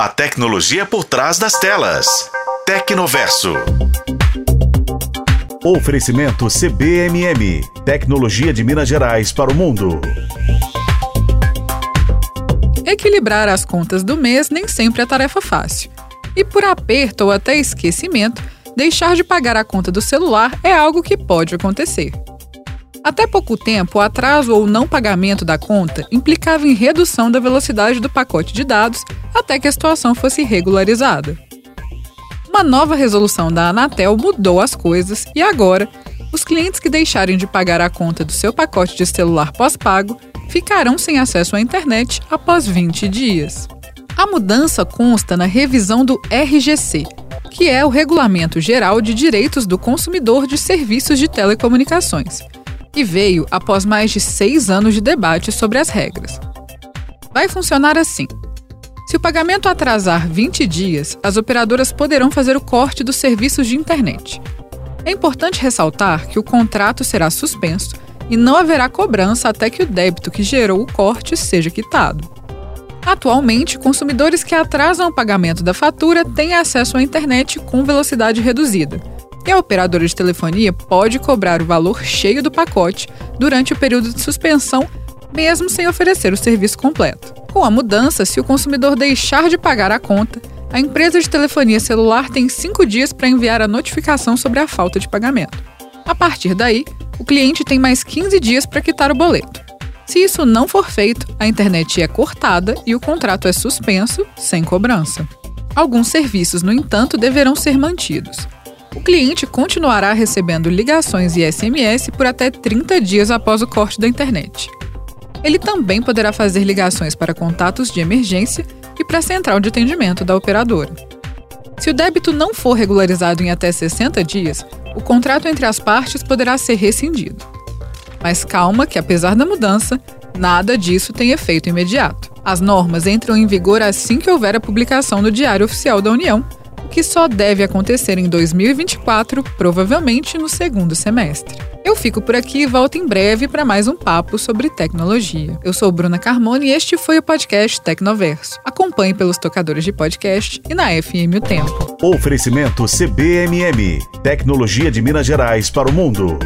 A tecnologia por trás das telas. Tecnoverso. Oferecimento CBMM. Tecnologia de Minas Gerais para o mundo. Equilibrar as contas do mês nem sempre é tarefa fácil. E por aperto ou até esquecimento, deixar de pagar a conta do celular é algo que pode acontecer. Até pouco tempo, o atraso ou não pagamento da conta implicava em redução da velocidade do pacote de dados até que a situação fosse regularizada. Uma nova resolução da Anatel mudou as coisas e agora, os clientes que deixarem de pagar a conta do seu pacote de celular pós-pago ficarão sem acesso à internet após 20 dias. A mudança consta na revisão do RGC, que é o Regulamento Geral de Direitos do Consumidor de Serviços de Telecomunicações e veio após mais de seis anos de debate sobre as regras. Vai funcionar assim. Se o pagamento atrasar 20 dias, as operadoras poderão fazer o corte dos serviços de internet. É importante ressaltar que o contrato será suspenso e não haverá cobrança até que o débito que gerou o corte seja quitado. Atualmente, consumidores que atrasam o pagamento da fatura têm acesso à internet com velocidade reduzida, e a operadora de telefonia pode cobrar o valor cheio do pacote durante o período de suspensão, mesmo sem oferecer o serviço completo. Com a mudança, se o consumidor deixar de pagar a conta, a empresa de telefonia celular tem cinco dias para enviar a notificação sobre a falta de pagamento. A partir daí, o cliente tem mais 15 dias para quitar o boleto. Se isso não for feito, a internet é cortada e o contrato é suspenso, sem cobrança. Alguns serviços, no entanto, deverão ser mantidos o cliente continuará recebendo ligações e SMS por até 30 dias após o corte da internet. Ele também poderá fazer ligações para contatos de emergência e para a central de atendimento da operadora. Se o débito não for regularizado em até 60 dias, o contrato entre as partes poderá ser rescindido. Mas calma, que apesar da mudança, nada disso tem efeito imediato. As normas entram em vigor assim que houver a publicação no Diário Oficial da União que só deve acontecer em 2024, provavelmente no segundo semestre. Eu fico por aqui e volto em breve para mais um papo sobre tecnologia. Eu sou Bruna Carmona e este foi o podcast Tecnoverso. Acompanhe pelos tocadores de podcast e na FM O Tempo. Oferecimento CBMM Tecnologia de Minas Gerais para o mundo.